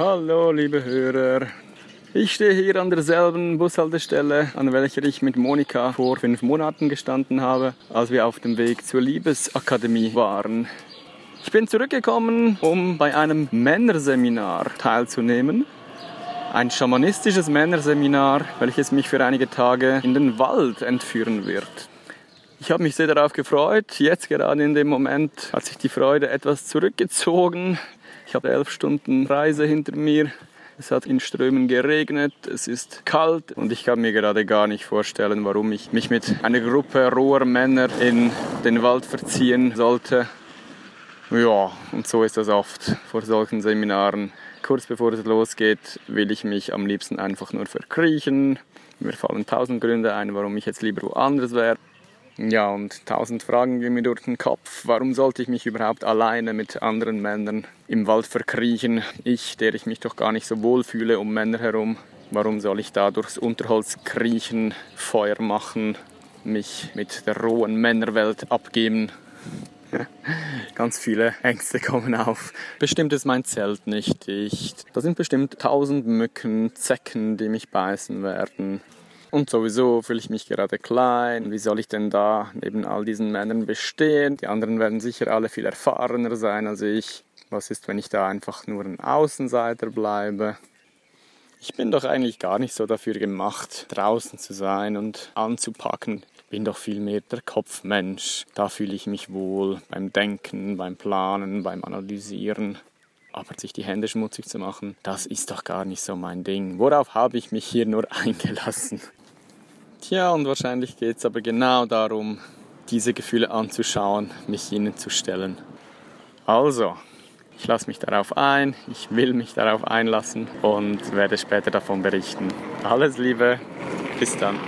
Hallo, liebe Hörer. Ich stehe hier an derselben Bushaltestelle, an welcher ich mit Monika vor fünf Monaten gestanden habe, als wir auf dem Weg zur Liebesakademie waren. Ich bin zurückgekommen, um bei einem Männerseminar teilzunehmen. Ein schamanistisches Männerseminar, welches mich für einige Tage in den Wald entführen wird. Ich habe mich sehr darauf gefreut. Jetzt gerade in dem Moment hat sich die Freude etwas zurückgezogen. Ich habe elf Stunden Reise hinter mir. Es hat in Strömen geregnet, es ist kalt und ich kann mir gerade gar nicht vorstellen, warum ich mich mit einer Gruppe roher Männer in den Wald verziehen sollte. Ja, und so ist das oft vor solchen Seminaren. Kurz bevor es losgeht, will ich mich am liebsten einfach nur verkriechen. Mir fallen tausend Gründe ein, warum ich jetzt lieber woanders wäre. Ja, und tausend Fragen gehen mir durch den Kopf. Warum sollte ich mich überhaupt alleine mit anderen Männern im Wald verkriechen? Ich, der ich mich doch gar nicht so wohl fühle um Männer herum. Warum soll ich da durchs Unterholz kriechen, Feuer machen, mich mit der rohen Männerwelt abgeben? Ganz viele Ängste kommen auf. Bestimmt ist mein Zelt nicht dicht. Da sind bestimmt tausend Mücken, Zecken, die mich beißen werden. Und sowieso fühle ich mich gerade klein. Wie soll ich denn da neben all diesen Männern bestehen? Die anderen werden sicher alle viel erfahrener sein als ich. Was ist, wenn ich da einfach nur ein Außenseiter bleibe? Ich bin doch eigentlich gar nicht so dafür gemacht, draußen zu sein und anzupacken. Ich bin doch vielmehr der Kopfmensch. Da fühle ich mich wohl beim Denken, beim Planen, beim Analysieren. Aber sich die Hände schmutzig zu machen, das ist doch gar nicht so mein Ding. Worauf habe ich mich hier nur eingelassen? Tja, und wahrscheinlich geht es aber genau darum, diese Gefühle anzuschauen, mich ihnen zu stellen. Also, ich lasse mich darauf ein, ich will mich darauf einlassen und werde später davon berichten. Alles Liebe, bis dann.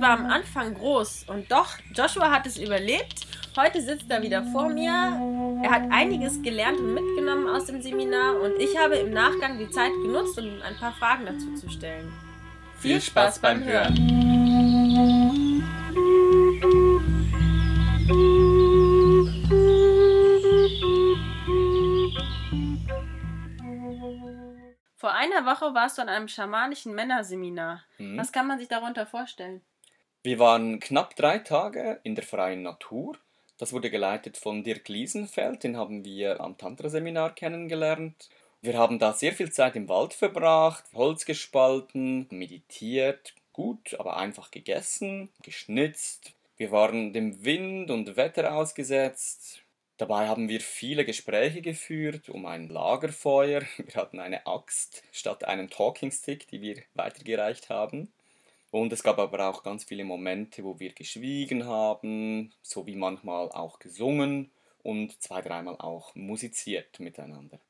War am Anfang groß und doch, Joshua hat es überlebt. Heute sitzt er wieder vor mir. Er hat einiges gelernt und mitgenommen aus dem Seminar und ich habe im Nachgang die Zeit genutzt, um ihm ein paar Fragen dazu zu stellen. Viel Spaß beim Hören. Einer Woche warst du an einem schamanischen Männerseminar. Mhm. Was kann man sich darunter vorstellen? Wir waren knapp drei Tage in der freien Natur. Das wurde geleitet von Dirk Liesenfeld, den haben wir am Tantra-Seminar kennengelernt. Wir haben da sehr viel Zeit im Wald verbracht, Holz gespalten, meditiert, gut, aber einfach gegessen, geschnitzt. Wir waren dem Wind und Wetter ausgesetzt. Dabei haben wir viele Gespräche geführt um ein Lagerfeuer. Wir hatten eine Axt statt einem Talking Stick, die wir weitergereicht haben. Und es gab aber auch ganz viele Momente, wo wir geschwiegen haben, so wie manchmal auch gesungen und zwei, dreimal auch musiziert miteinander.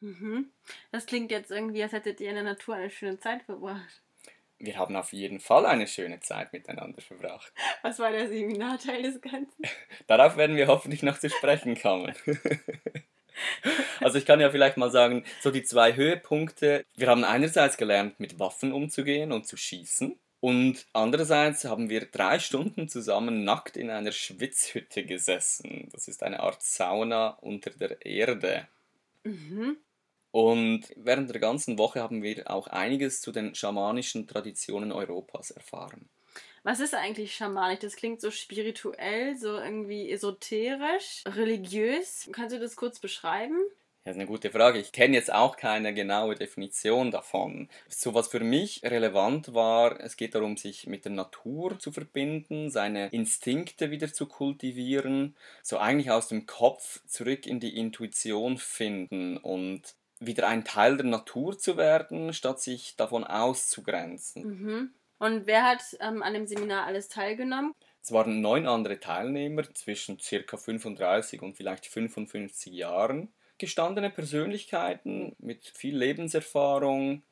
Mhm. Das klingt jetzt irgendwie, als hättet ihr in der Natur eine schöne Zeit verbracht. Wir haben auf jeden Fall eine schöne Zeit miteinander verbracht. Was war der Seminarteil des Ganzen? Darauf werden wir hoffentlich noch zu sprechen kommen. Also ich kann ja vielleicht mal sagen, so die zwei Höhepunkte. Wir haben einerseits gelernt, mit Waffen umzugehen und zu schießen. Und andererseits haben wir drei Stunden zusammen nackt in einer Schwitzhütte gesessen. Das ist eine Art Sauna unter der Erde. Mhm. Und während der ganzen Woche haben wir auch einiges zu den schamanischen Traditionen Europas erfahren. Was ist eigentlich schamanisch? Das klingt so spirituell, so irgendwie esoterisch, religiös. Kannst du das kurz beschreiben? Ja, das ist eine gute Frage. Ich kenne jetzt auch keine genaue Definition davon. So was für mich relevant war, es geht darum, sich mit der Natur zu verbinden, seine Instinkte wieder zu kultivieren, so eigentlich aus dem Kopf zurück in die Intuition finden und wieder ein Teil der Natur zu werden, statt sich davon auszugrenzen. Mhm. Und wer hat ähm, an dem Seminar alles teilgenommen? Es waren neun andere Teilnehmer zwischen ca. 35 und vielleicht 55 Jahren gestandene Persönlichkeiten mit viel Lebenserfahrung.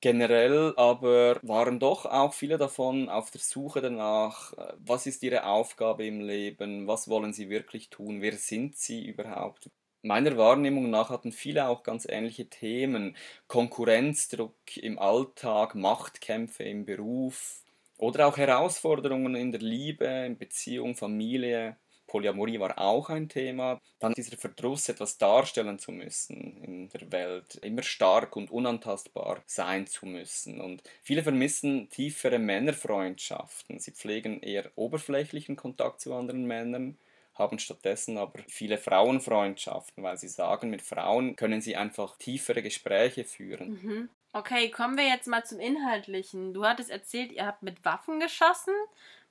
Generell aber waren doch auch viele davon auf der Suche danach, äh, was ist ihre Aufgabe im Leben, was wollen sie wirklich tun, wer sind sie überhaupt, Meiner Wahrnehmung nach hatten viele auch ganz ähnliche Themen. Konkurrenzdruck im Alltag, Machtkämpfe im Beruf oder auch Herausforderungen in der Liebe, in Beziehung, Familie. Polyamorie war auch ein Thema. Dann dieser Verdruss, etwas darstellen zu müssen in der Welt, immer stark und unantastbar sein zu müssen. Und viele vermissen tiefere Männerfreundschaften. Sie pflegen eher oberflächlichen Kontakt zu anderen Männern haben stattdessen aber viele Frauenfreundschaften, weil sie sagen, mit Frauen können sie einfach tiefere Gespräche führen. Mhm. Okay, kommen wir jetzt mal zum Inhaltlichen. Du hattest erzählt, ihr habt mit Waffen geschossen.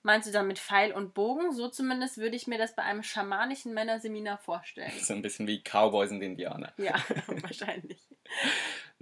Meinst du dann mit Pfeil und Bogen? So zumindest würde ich mir das bei einem schamanischen Männerseminar vorstellen. So ein bisschen wie Cowboys und Indianer. Ja, wahrscheinlich.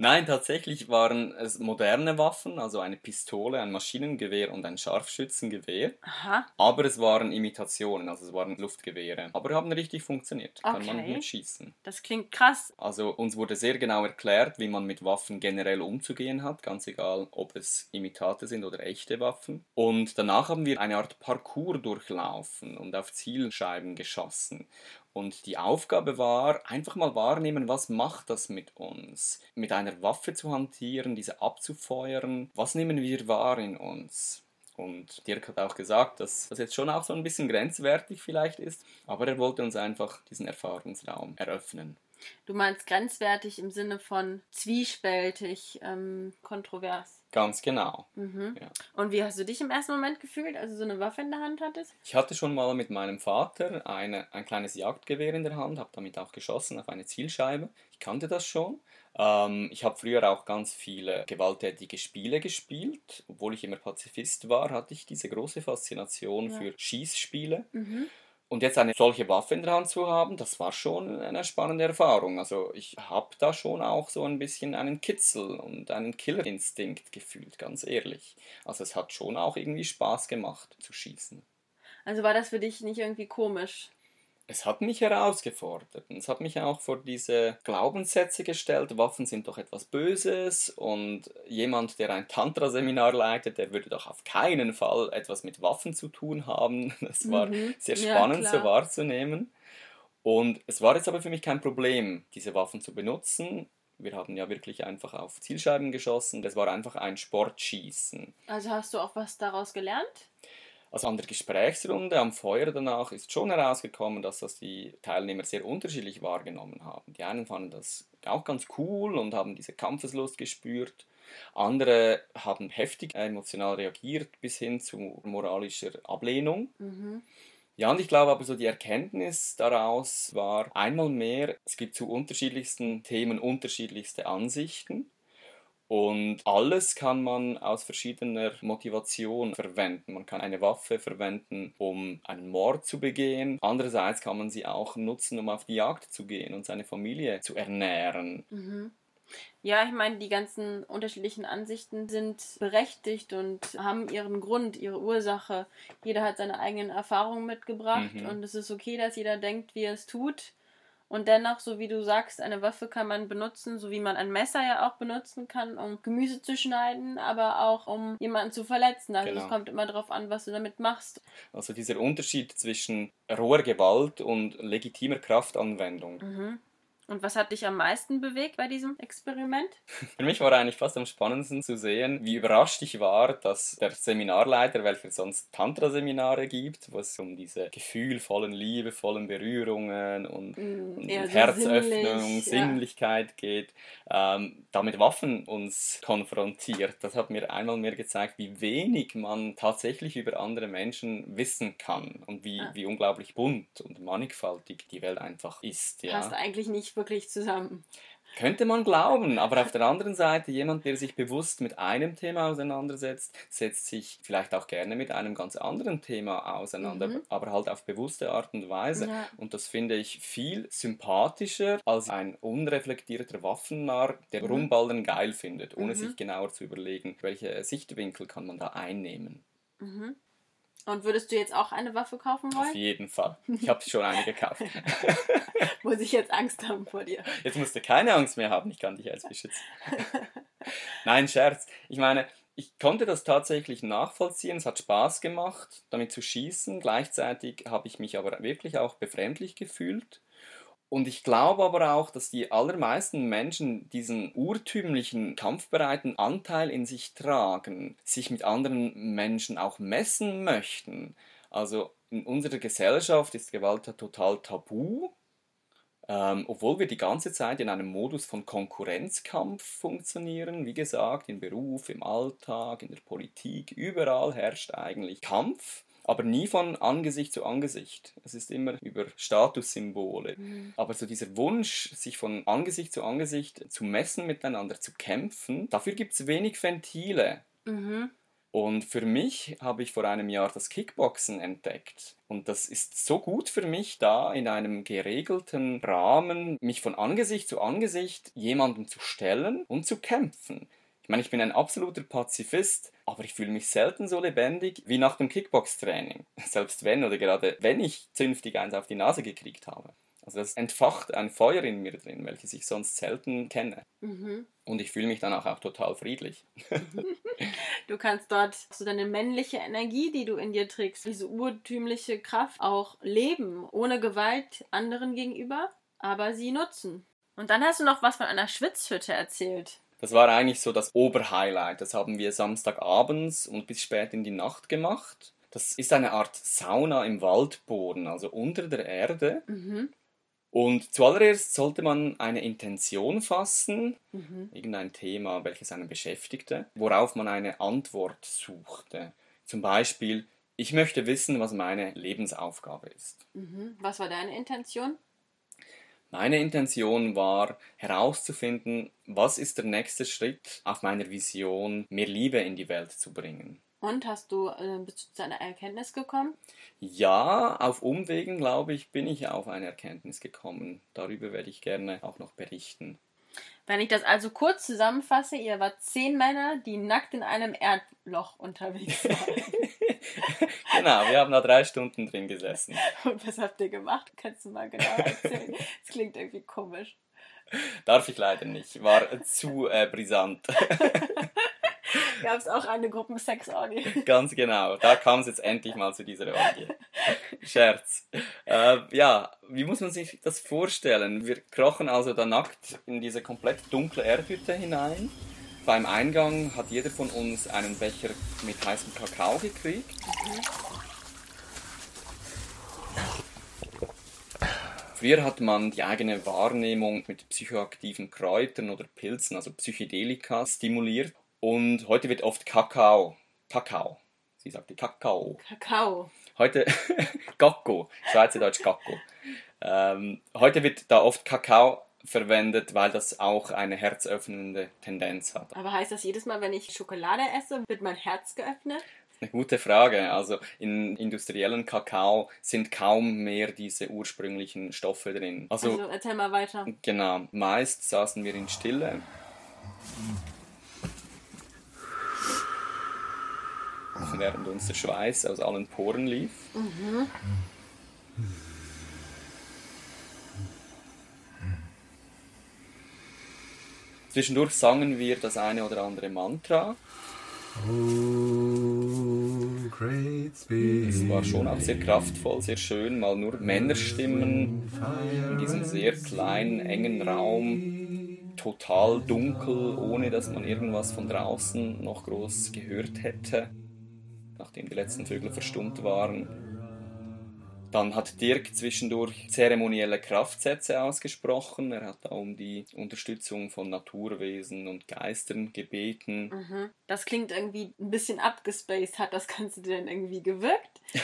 Nein, tatsächlich waren es moderne Waffen, also eine Pistole, ein Maschinengewehr und ein Scharfschützengewehr. Aha. Aber es waren Imitationen, also es waren Luftgewehre. Aber haben richtig funktioniert. Kann man Okay. mitschießen. Das klingt krass. Also uns wurde sehr genau erklärt, wie man mit Waffen generell umzugehen hat, ganz egal, ob es Imitate sind oder echte Waffen. Und danach haben wir eine Art Parcours durchlaufen und auf Zielscheiben geschossen. Und die Aufgabe war, einfach mal wahrnehmen, was macht das mit uns? Mit einer Waffe zu hantieren, diese abzufeuern. Was nehmen wir wahr in uns? Und Dirk hat auch gesagt, dass das jetzt schon auch so ein bisschen grenzwertig vielleicht ist, aber er wollte uns einfach diesen Erfahrungsraum eröffnen. Du meinst grenzwertig im Sinne von zwiespältig, ähm, kontrovers. Ganz genau. Mhm. Ja. Und wie hast du dich im ersten Moment gefühlt, als du so eine Waffe in der Hand hattest? Ich hatte schon mal mit meinem Vater eine, ein kleines Jagdgewehr in der Hand, habe damit auch geschossen auf eine Zielscheibe. Ich kannte das schon. Ähm, ich habe früher auch ganz viele gewalttätige Spiele gespielt. Obwohl ich immer Pazifist war, hatte ich diese große Faszination Ja. für Schießspiele. Mhm. Und jetzt eine solche Waffe in der Hand zu haben, das war schon eine spannende Erfahrung. Also ich habe da schon auch so ein bisschen einen Kitzel und einen Killerinstinkt gefühlt, ganz ehrlich. Also es hat schon auch irgendwie Spaß gemacht zu schießen. Also war das für dich nicht irgendwie komisch? Es hat mich herausgefordert. und Es hat mich auch vor diese Glaubenssätze gestellt. Waffen sind doch etwas Böses und jemand, der ein Tantra-Seminar leitet, der würde doch auf keinen Fall etwas mit Waffen zu tun haben. Das war Mhm. sehr Ja, spannend klar. so wahrzunehmen. Und es war jetzt aber für mich kein Problem, diese Waffen zu benutzen. Wir haben ja wirklich einfach auf Zielscheiben geschossen. Das war einfach ein Sportschießen. Also hast du auch was daraus gelernt? Also an der Gesprächsrunde am Feuer danach ist schon herausgekommen, dass das die Teilnehmer sehr unterschiedlich wahrgenommen haben. Die einen fanden das auch ganz cool und haben diese Kampfeslust gespürt. Andere haben heftig emotional reagiert bis hin zu moralischer Ablehnung. Mhm. Ja, und ich glaube aber so die Erkenntnis daraus war einmal mehr, es gibt zu unterschiedlichsten Themen unterschiedlichste Ansichten. Und alles kann man aus verschiedener Motivation verwenden. Man kann eine Waffe verwenden, um einen Mord zu begehen. Andererseits kann man sie auch nutzen, um auf die Jagd zu gehen und seine Familie zu ernähren. Mhm. Ja, ich meine, die ganzen unterschiedlichen Ansichten sind berechtigt und haben ihren Grund, ihre Ursache. Jeder hat seine eigenen Erfahrungen mitgebracht Mhm. und es ist okay, dass jeder denkt, wie er es tut. Und dennoch, so wie du sagst, eine Waffe kann man benutzen, so wie man ein Messer ja auch benutzen kann, um Gemüse zu schneiden, aber auch um jemanden zu verletzen. Also Genau. es kommt immer darauf an, was du damit machst. Also dieser Unterschied zwischen roher Gewalt und legitimer Kraftanwendung. Mhm. Und was hat dich am meisten bewegt bei diesem Experiment? Für mich war eigentlich fast am spannendsten zu sehen, wie überrascht ich war, dass der Seminarleiter, welcher sonst Tantra-Seminare gibt, wo es um diese gefühlvollen, liebevollen Berührungen und, Mm, und Herzöffnung, sinnlich, ja. Sinnlichkeit geht, ähm, da mit Waffen uns konfrontiert. Das hat mir einmal mehr gezeigt, wie wenig man tatsächlich über andere Menschen wissen kann und wie, Ja. wie unglaublich bunt und mannigfaltig die Welt einfach ist. Ja. Passt eigentlich nicht wirklich zusammen. Könnte man glauben, aber auf der anderen Seite, jemand, der sich bewusst mit einem Thema auseinandersetzt, setzt sich vielleicht auch gerne mit einem ganz anderen Thema auseinander, Mhm. aber halt auf bewusste Art und Weise. Ja. Und das finde ich viel sympathischer als ein unreflektierter Waffennarr, der Mhm. Rumballern geil findet, ohne Mhm. sich genauer zu überlegen, welche Sichtwinkel kann man da einnehmen. Mhm. Und würdest du jetzt auch eine Waffe kaufen Auf wollen? jeden Fall. Ich habe schon eine gekauft. Muss ich jetzt Angst haben vor dir? Jetzt musst du keine Angst mehr haben, ich kann dich jetzt beschützen. Nein, Scherz. Ich meine, ich konnte das tatsächlich nachvollziehen. Es hat Spaß gemacht, damit zu schießen. Gleichzeitig habe ich mich aber wirklich auch befremdlich gefühlt. Und ich glaube aber auch, dass die allermeisten Menschen diesen urtümlichen, kampfbereiten Anteil in sich tragen, sich mit anderen Menschen auch messen möchten. Also in unserer Gesellschaft ist Gewalt total tabu, ähm, obwohl wir die ganze Zeit in einem Modus von Konkurrenzkampf funktionieren. Wie gesagt, im Beruf, im Alltag, in der Politik, überall herrscht eigentlich Kampf aber nie von Angesicht zu Angesicht. Es ist immer über Statussymbole. Mhm. Aber so dieser Wunsch, sich von Angesicht zu Angesicht zu messen, miteinander zu kämpfen, dafür gibt es wenig Ventile. Mhm. Und für mich habe ich vor einem Jahr das Kickboxen entdeckt. Und das ist so gut für mich, da in einem geregelten Rahmen mich von Angesicht zu Angesicht jemandem zu stellen und zu kämpfen. Ich meine, ich bin ein absoluter Pazifist, aber ich fühle mich selten so lebendig wie nach dem Kickbox-Training. Selbst wenn oder gerade wenn ich zünftig eins auf die Nase gekriegt habe. Also das entfacht ein Feuer in mir drin, welches ich sonst selten kenne. Mhm. Und ich fühle mich danach auch total friedlich. du kannst dort so deine männliche Energie, die du in dir trägst, diese urtümliche Kraft auch leben, ohne Gewalt anderen gegenüber, aber sie nutzen. Und dann hast du noch was von einer Schwitzhütte erzählt. Das war eigentlich so das Oberhighlight. Das haben wir Samstagabends und bis spät in die Nacht gemacht. Das ist eine Art Sauna im Waldboden, also unter der Erde. Mhm. Und zuallererst sollte man eine Intention fassen, mhm. irgendein Thema, welches einen beschäftigte, worauf man eine Antwort suchte. Zum Beispiel, ich möchte wissen, was meine Lebensaufgabe ist. Mhm. Was war deine Intention? Meine Intention war herauszufinden, was ist der nächste Schritt auf meiner Vision, mehr Liebe in die Welt zu bringen. Und hast du äh, bist du zu einer Erkenntnis gekommen? Ja, auf Umwegen, glaube ich, bin ich auf eine Erkenntnis gekommen. Darüber werde ich gerne auch noch berichten. Wenn ich das also kurz zusammenfasse, ihr wart zehn Männer, die nackt in einem Erdloch unterwegs waren. genau, wir haben da drei Stunden drin gesessen. Und was habt ihr gemacht? Kannst du mal genau erzählen? Das klingt irgendwie komisch. Darf ich leider nicht, war zu äh, brisant. Gab es auch eine Gruppensexorgie? Ganz genau, da kam es jetzt endlich mal zu dieser Orgie. Scherz. Äh, ja, wie muss man sich das vorstellen? Wir krochen also da nackt in diese komplett dunkle Erdhütte hinein. Beim Eingang hat jeder von uns einen Becher mit heißem Kakao gekriegt. Früher hat man die eigene Wahrnehmung mit psychoaktiven Kräutern oder Pilzen, also Psychedelika, stimuliert. Und heute wird oft Kakao, Kakao, sie sagte Kakao. Kakao. Heute Kakao, Schweizerdeutsch Kakao. Ähm, heute wird da oft Kakao verwendet, weil das auch eine herzöffnende Tendenz hat. Aber heißt das jedes Mal, wenn ich Schokolade esse, wird mein Herz geöffnet? Eine gute Frage. Also in industriellen Kakao sind kaum mehr diese ursprünglichen Stoffe drin. Also, also erzähl mal weiter. Genau. Meist saßen wir in Stille. Während uns der Schweiß aus allen Poren lief. Mhm. Zwischendurch sangen wir das eine oder andere Mantra. Es war schon auch sehr kraftvoll, sehr schön, mal nur Männerstimmen in diesem sehr kleinen, engen Raum, total dunkel, ohne dass man irgendwas von draußen noch groß gehört hätte, nachdem die letzten Vögel verstummt waren. Dann hat Dirk zwischendurch zeremonielle Kraftsätze ausgesprochen. Er hat da um die Unterstützung von Naturwesen und Geistern gebeten. Mhm. Das klingt irgendwie ein bisschen abgespaced. Hat das Ganze denn irgendwie gewirkt?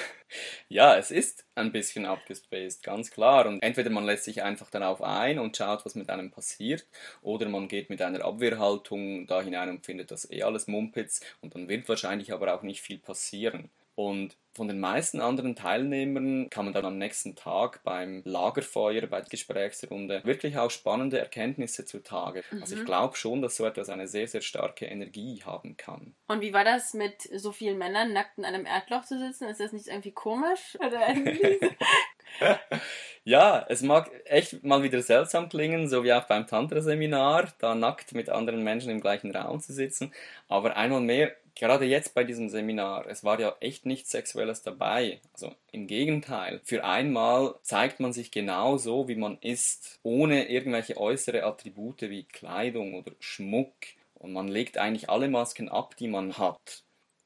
ja, es ist ein bisschen abgespaced, ganz klar. Und entweder man lässt sich einfach darauf ein und schaut, was mit einem passiert, oder man geht mit einer Abwehrhaltung da hinein und findet das eh alles Mumpitz und dann wird wahrscheinlich aber auch nicht viel passieren. Und von den meisten anderen Teilnehmern kann man dann am nächsten Tag beim Lagerfeuer, bei der Gesprächsrunde wirklich auch spannende Erkenntnisse zutage. Mhm. Also ich mhm. glaube schon, dass so etwas eine sehr, sehr starke Energie haben kann. Und wie war das mit so vielen Männern nackt in einem Erdloch zu sitzen? Ist das nicht irgendwie komisch? Oder irgendwie Ja, es mag echt mal wieder seltsam klingen, so wie auch beim Tantra-Seminar, da nackt mit anderen Menschen im gleichen Raum zu sitzen. Aber einmal mehr, gerade jetzt bei diesem Seminar, es war ja echt nichts Sexuelles dabei. Also im Gegenteil. Für einmal zeigt man sich genau so, wie man ist, ohne irgendwelche äußere Attribute wie Kleidung oder Schmuck. Und man legt eigentlich alle Masken ab, die man hat.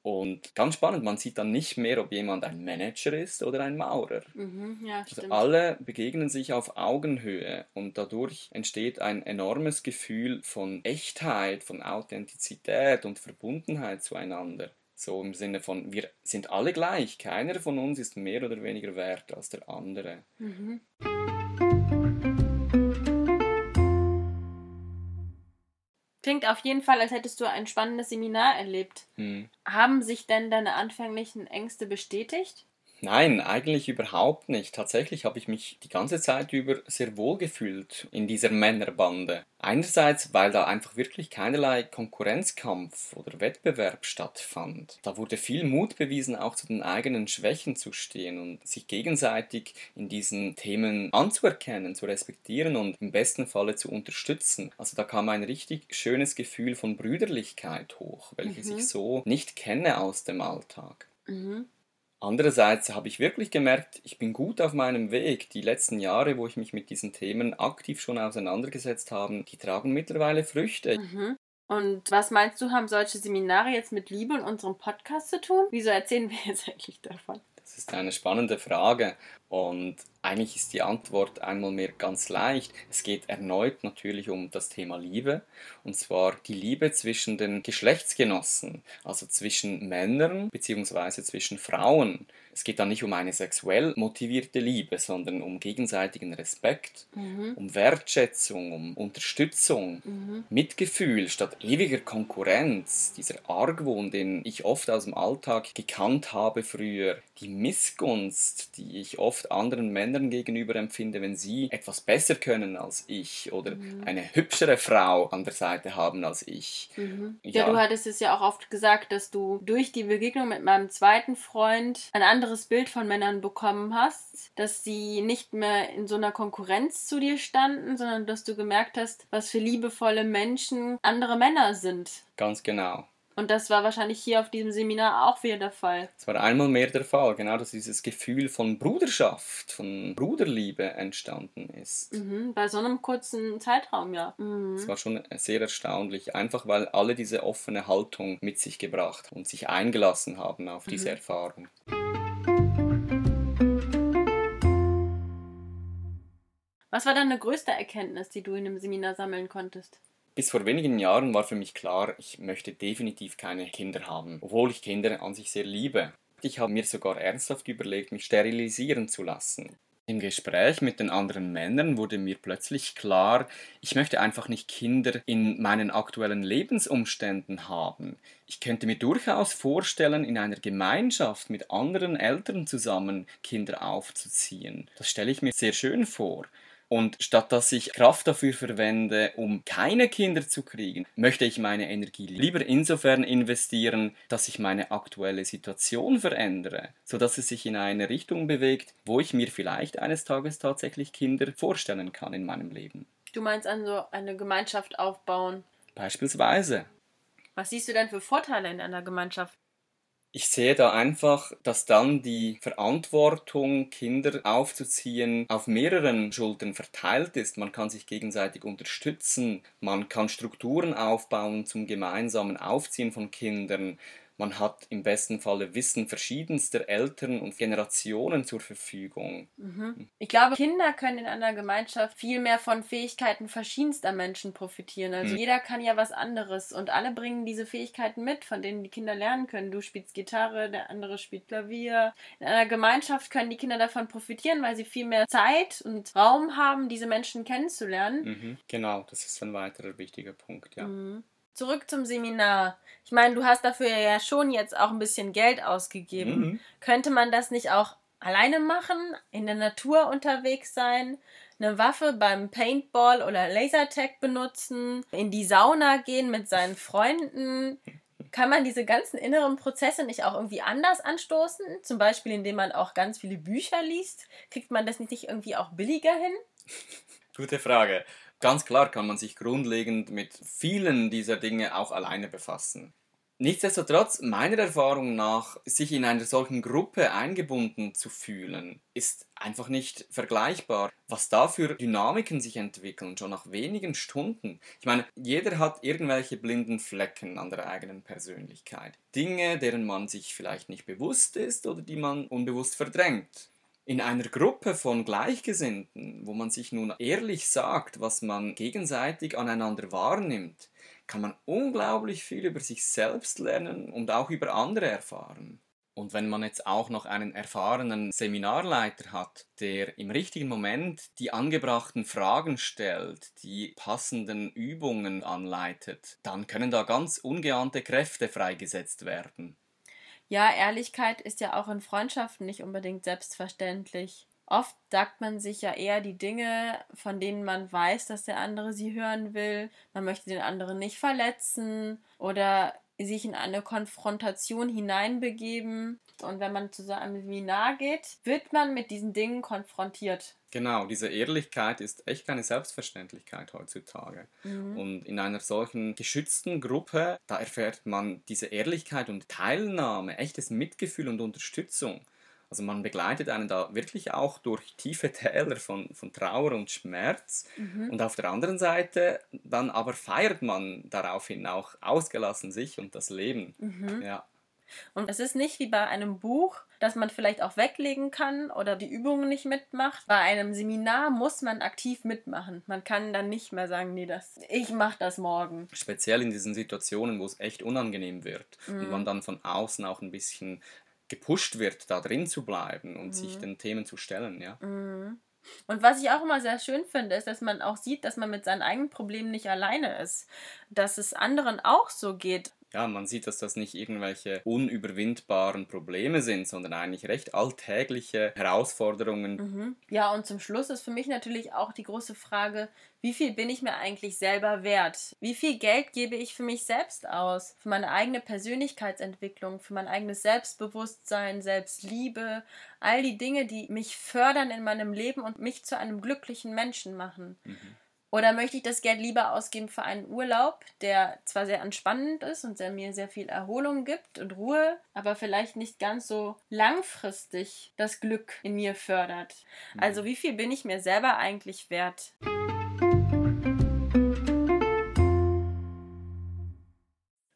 Und ganz spannend, man sieht dann nicht mehr, ob jemand ein Manager ist oder ein Maurer. Mhm, ja, Also alle begegnen sich auf Augenhöhe und dadurch entsteht ein enormes Gefühl von Echtheit, von Authentizität und Verbundenheit zueinander. So im Sinne von, wir sind alle gleich, keiner von uns ist mehr oder weniger wert als der andere. Mhm. Klingt auf jeden Fall, als hättest du ein spannendes Seminar erlebt. Hm. Haben sich denn deine anfänglichen Ängste bestätigt? Nein, eigentlich überhaupt nicht. Tatsächlich habe ich mich die ganze Zeit über sehr wohl gefühlt in dieser Männerbande. Einerseits, weil da einfach wirklich keinerlei Konkurrenzkampf oder Wettbewerb stattfand. Da wurde viel Mut bewiesen, auch zu den eigenen Schwächen zu stehen und sich gegenseitig in diesen Themen anzuerkennen, zu respektieren und im besten Falle zu unterstützen. Also da kam ein richtig schönes Gefühl von Brüderlichkeit hoch, welches Mhm. ich so nicht kenne aus dem Alltag. Mhm. Andererseits habe ich wirklich gemerkt, ich bin gut auf meinem Weg. Die letzten Jahre, wo ich mich mit diesen Themen aktiv schon auseinandergesetzt habe, die tragen mittlerweile Früchte. Mhm. Und was meinst du, haben solche Seminare jetzt mit Liebe und unserem Podcast zu tun? Wieso erzählen wir jetzt eigentlich davon? Das ist eine spannende Frage und eigentlich ist die Antwort einmal mehr ganz leicht. Es geht erneut natürlich um das Thema Liebe und zwar die Liebe zwischen den Geschlechtsgenossen, also zwischen Männern bzw. zwischen Frauen. Es geht dann nicht um eine sexuell motivierte Liebe, sondern um gegenseitigen Respekt, Mhm. um Wertschätzung, um Unterstützung, Mhm. Mitgefühl statt ewiger Konkurrenz, dieser Argwohn, den ich oft aus dem Alltag gekannt habe früher, die Missgunst, die ich oft anderen Männern gegenüber empfinde, wenn sie etwas besser können als ich oder eine hübschere Frau an der Seite haben als ich. Mhm. Ja. Ja. du hattest es ja auch oft gesagt, dass du durch die Begegnung mit meinem zweiten Freund ein anderes Bild von Männern bekommen hast, dass sie nicht mehr in so einer Konkurrenz zu dir standen, sondern dass du gemerkt hast, was für liebevolle Menschen andere Männer sind. Ganz genau. Und das war wahrscheinlich hier auf diesem Seminar auch wieder der Fall. Es war einmal mehr der Fall, genau, dass dieses Gefühl von Bruderschaft, von Bruderliebe entstanden ist. Mhm. Bei so einem kurzen Zeitraum, ja. Mhm. Das war schon sehr erstaunlich, einfach weil alle diese offene Haltung mit sich gebracht und sich eingelassen haben auf diese Erfahrung. Was war deine größte Erkenntnis, die du in dem Seminar sammeln konntest? Bis vor wenigen Jahren war für mich klar, ich möchte definitiv keine Kinder haben, obwohl ich Kinder an sich sehr liebe. Ich habe mir sogar ernsthaft überlegt, mich sterilisieren zu lassen. Im Gespräch mit den anderen Männern wurde mir plötzlich klar, ich möchte einfach nicht Kinder in meinen aktuellen Lebensumständen haben. Ich könnte mir durchaus vorstellen, in einer Gemeinschaft mit anderen Eltern zusammen Kinder aufzuziehen. Das stelle ich mir sehr schön vor. Und statt dass ich Kraft dafür verwende, um keine Kinder zu kriegen, möchte ich meine Energie lieber insofern investieren, dass ich meine aktuelle Situation verändere, sodass es sich in eine Richtung bewegt, wo ich mir vielleicht eines Tages tatsächlich Kinder vorstellen kann in meinem Leben. Du meinst also eine Gemeinschaft aufbauen. Beispielsweise. Was siehst du denn für Vorteile in einer Gemeinschaft? Ich sehe da einfach, dass dann die Verantwortung, Kinder aufzuziehen, auf mehreren Schultern verteilt ist. Man kann sich gegenseitig unterstützen, man kann Strukturen aufbauen zum gemeinsamen Aufziehen von Kindern. Man hat im besten Falle Wissen verschiedenster Eltern und Generationen zur Verfügung. Ich glaube, Kinder können in einer Gemeinschaft viel mehr von Fähigkeiten verschiedenster Menschen profitieren. Also Hm. jeder kann ja was anderes und alle bringen diese Fähigkeiten mit, von denen die Kinder lernen können. Du spielst Gitarre, der andere spielt Klavier. In einer Gemeinschaft können die Kinder davon profitieren, weil sie viel mehr Zeit und Raum haben, diese Menschen kennenzulernen. Mhm, genau, das ist ein weiterer wichtiger Punkt, ja. Zurück zum Seminar. Ich meine, du hast dafür ja schon jetzt auch ein bisschen Geld ausgegeben. Mhm. Könnte man das nicht auch alleine machen, in der Natur unterwegs sein, eine Waffe beim Paintball oder Lasertag benutzen, in die Sauna gehen mit seinen Freunden, Kann man diese ganzen inneren Prozesse nicht auch irgendwie anders anstoßen? Zum Beispiel, indem man auch ganz viele Bücher liest? Kriegt man das nicht irgendwie auch billiger hin? Gute Frage. Ganz klar kann man sich grundlegend mit vielen dieser Dinge auch alleine befassen. Nichtsdestotrotz, meiner Erfahrung nach, sich in einer solchen Gruppe eingebunden zu fühlen, ist einfach nicht vergleichbar. Was da für Dynamiken sich entwickeln, schon nach wenigen Stunden. Ich meine, jeder hat irgendwelche blinden Flecken an der eigenen Persönlichkeit. Dinge, deren man sich vielleicht nicht bewusst ist oder die man unbewusst verdrängt. In einer Gruppe von Gleichgesinnten, wo man sich nun ehrlich sagt, was man gegenseitig aneinander wahrnimmt, kann man unglaublich viel über sich selbst lernen und auch über andere erfahren. Und wenn man jetzt auch noch einen erfahrenen Seminarleiter hat, der im richtigen Moment die angebrachten Fragen stellt, die passenden Übungen anleitet, dann können da ganz ungeahnte Kräfte freigesetzt werden. Ja, Ehrlichkeit ist ja auch in Freundschaften nicht unbedingt selbstverständlich. Oft sagt man sich ja eher die Dinge, von denen man weiß, dass der andere sie hören will. Man möchte den anderen nicht verletzen oder sich in eine Konfrontation hineinbegeben. Und wenn man zu so einem Seminar geht, wird man mit diesen Dingen konfrontiert. Genau, diese Ehrlichkeit ist echt keine Selbstverständlichkeit heutzutage. Mhm. Und in einer solchen geschützten Gruppe, da erfährt man diese Ehrlichkeit und Teilnahme, echtes Mitgefühl und Unterstützung. Also man begleitet einen da wirklich auch durch tiefe Täler von, von Trauer und Schmerz. Mhm. Und auf der anderen Seite dann aber feiert man daraufhin auch ausgelassen sich und das Leben. Mhm. Ja. Und es ist nicht wie bei einem Buch, das man vielleicht auch weglegen kann oder die Übungen nicht mitmacht. Bei einem Seminar muss man aktiv mitmachen. Man kann dann nicht mehr sagen, nee, das, ich mache das morgen. Speziell in diesen Situationen, wo es echt unangenehm wird mhm. und man dann von außen auch ein bisschen gepusht wird, da drin zu bleiben und mhm. sich den Themen zu stellen, ja. Mhm. Und was ich auch immer sehr schön finde, ist, dass man auch sieht, dass man mit seinen eigenen Problemen nicht alleine ist. Dass es anderen auch so geht ja, man sieht, dass das nicht irgendwelche unüberwindbaren Probleme sind, sondern eigentlich recht alltägliche Herausforderungen. Mhm. Ja, und zum Schluss ist für mich natürlich auch die große Frage, wie viel bin ich mir eigentlich selber wert? Wie viel Geld gebe ich für mich selbst aus? Für meine eigene Persönlichkeitsentwicklung, für mein eigenes Selbstbewusstsein, Selbstliebe, all die Dinge, die mich fördern in meinem Leben und mich zu einem glücklichen Menschen machen. Mhm. Oder möchte ich das Geld lieber ausgeben für einen Urlaub, der zwar sehr entspannend ist und der mir sehr viel Erholung gibt und Ruhe, aber vielleicht nicht ganz so langfristig das Glück in mir fördert? Mhm. Also wie viel bin ich mir selber eigentlich wert?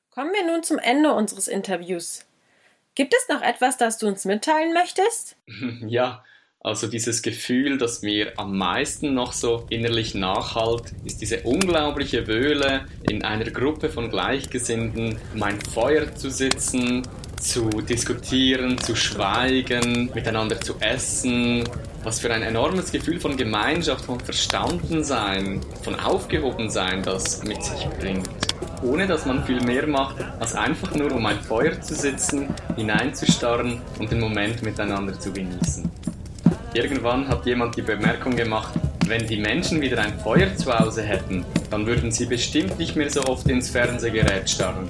Kommen wir nun zum Ende unseres Interviews. Gibt es noch etwas, das du uns mitteilen möchtest? Ja, also dieses Gefühl, das mir am meisten noch so innerlich nachhalt, ist diese unglaubliche Wöhle, in einer Gruppe von Gleichgesinnten um ein Feuer zu sitzen, zu diskutieren, zu schweigen, miteinander zu essen. Was für ein enormes Gefühl von Gemeinschaft, von Verstandensein, von Aufgehobensein das mit sich bringt. Ohne dass man viel mehr macht, als einfach nur um ein Feuer zu sitzen, hineinzustarren und den Moment miteinander zu genießen. Irgendwann hat jemand die Bemerkung gemacht, wenn die Menschen wieder ein Feuer zu Hause hätten, dann würden sie bestimmt nicht mehr so oft ins Fernsehgerät starren.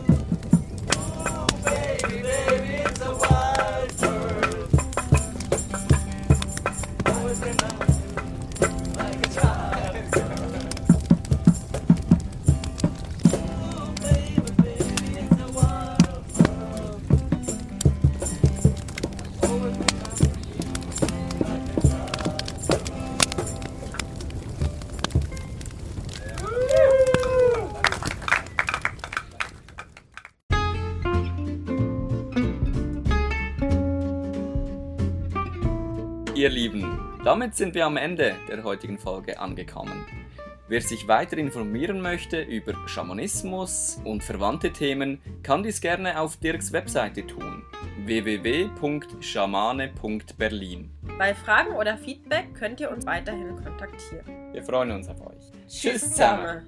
Damit sind wir am Ende der heutigen Folge angekommen. Wer sich weiter informieren möchte über Schamanismus und verwandte Themen, kann dies gerne auf Dirks Webseite tun www.schamane.berlin. Bei Fragen oder Feedback könnt ihr uns weiterhin kontaktieren. Wir freuen uns auf euch. Tschüss zusammen.